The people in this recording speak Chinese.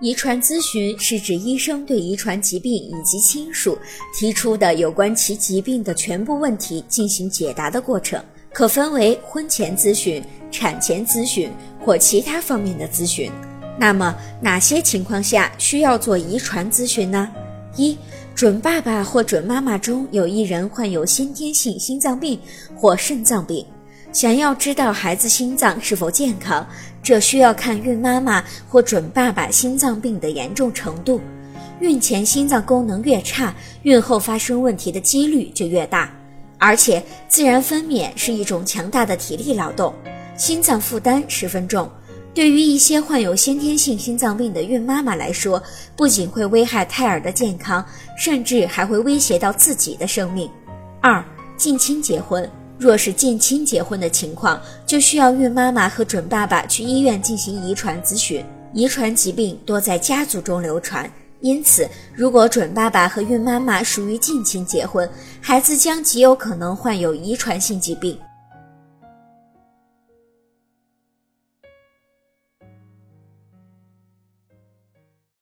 遗传咨询是指医生对遗传疾病以及亲属提出的有关其疾病的全部问题进行解答的过程，可分为婚前咨询、产前咨询或其他方面的咨询。那么，哪些情况下需要做遗传咨询呢？一、准爸爸或准妈妈中有一人患有先天性心脏病或肾脏病。想要知道孩子心脏是否健康，这需要看孕妈妈或准爸爸心脏病的严重程度。孕前心脏功能越差，孕后发生问题的几率就越大。而且，自然分娩是一种强大的体力劳动，心脏负担十分重。对于一些患有先天性心脏病的孕妈妈来说，不仅会危害胎儿的健康，甚至还会威胁到自己的生命。二、近亲结婚。若是近亲结婚的情况，就需要孕妈妈和准爸爸去医院进行遗传咨询。遗传疾病多在家族中流传，因此，如果准爸爸和孕妈妈属于近亲结婚，孩子将极有可能患有遗传性疾病。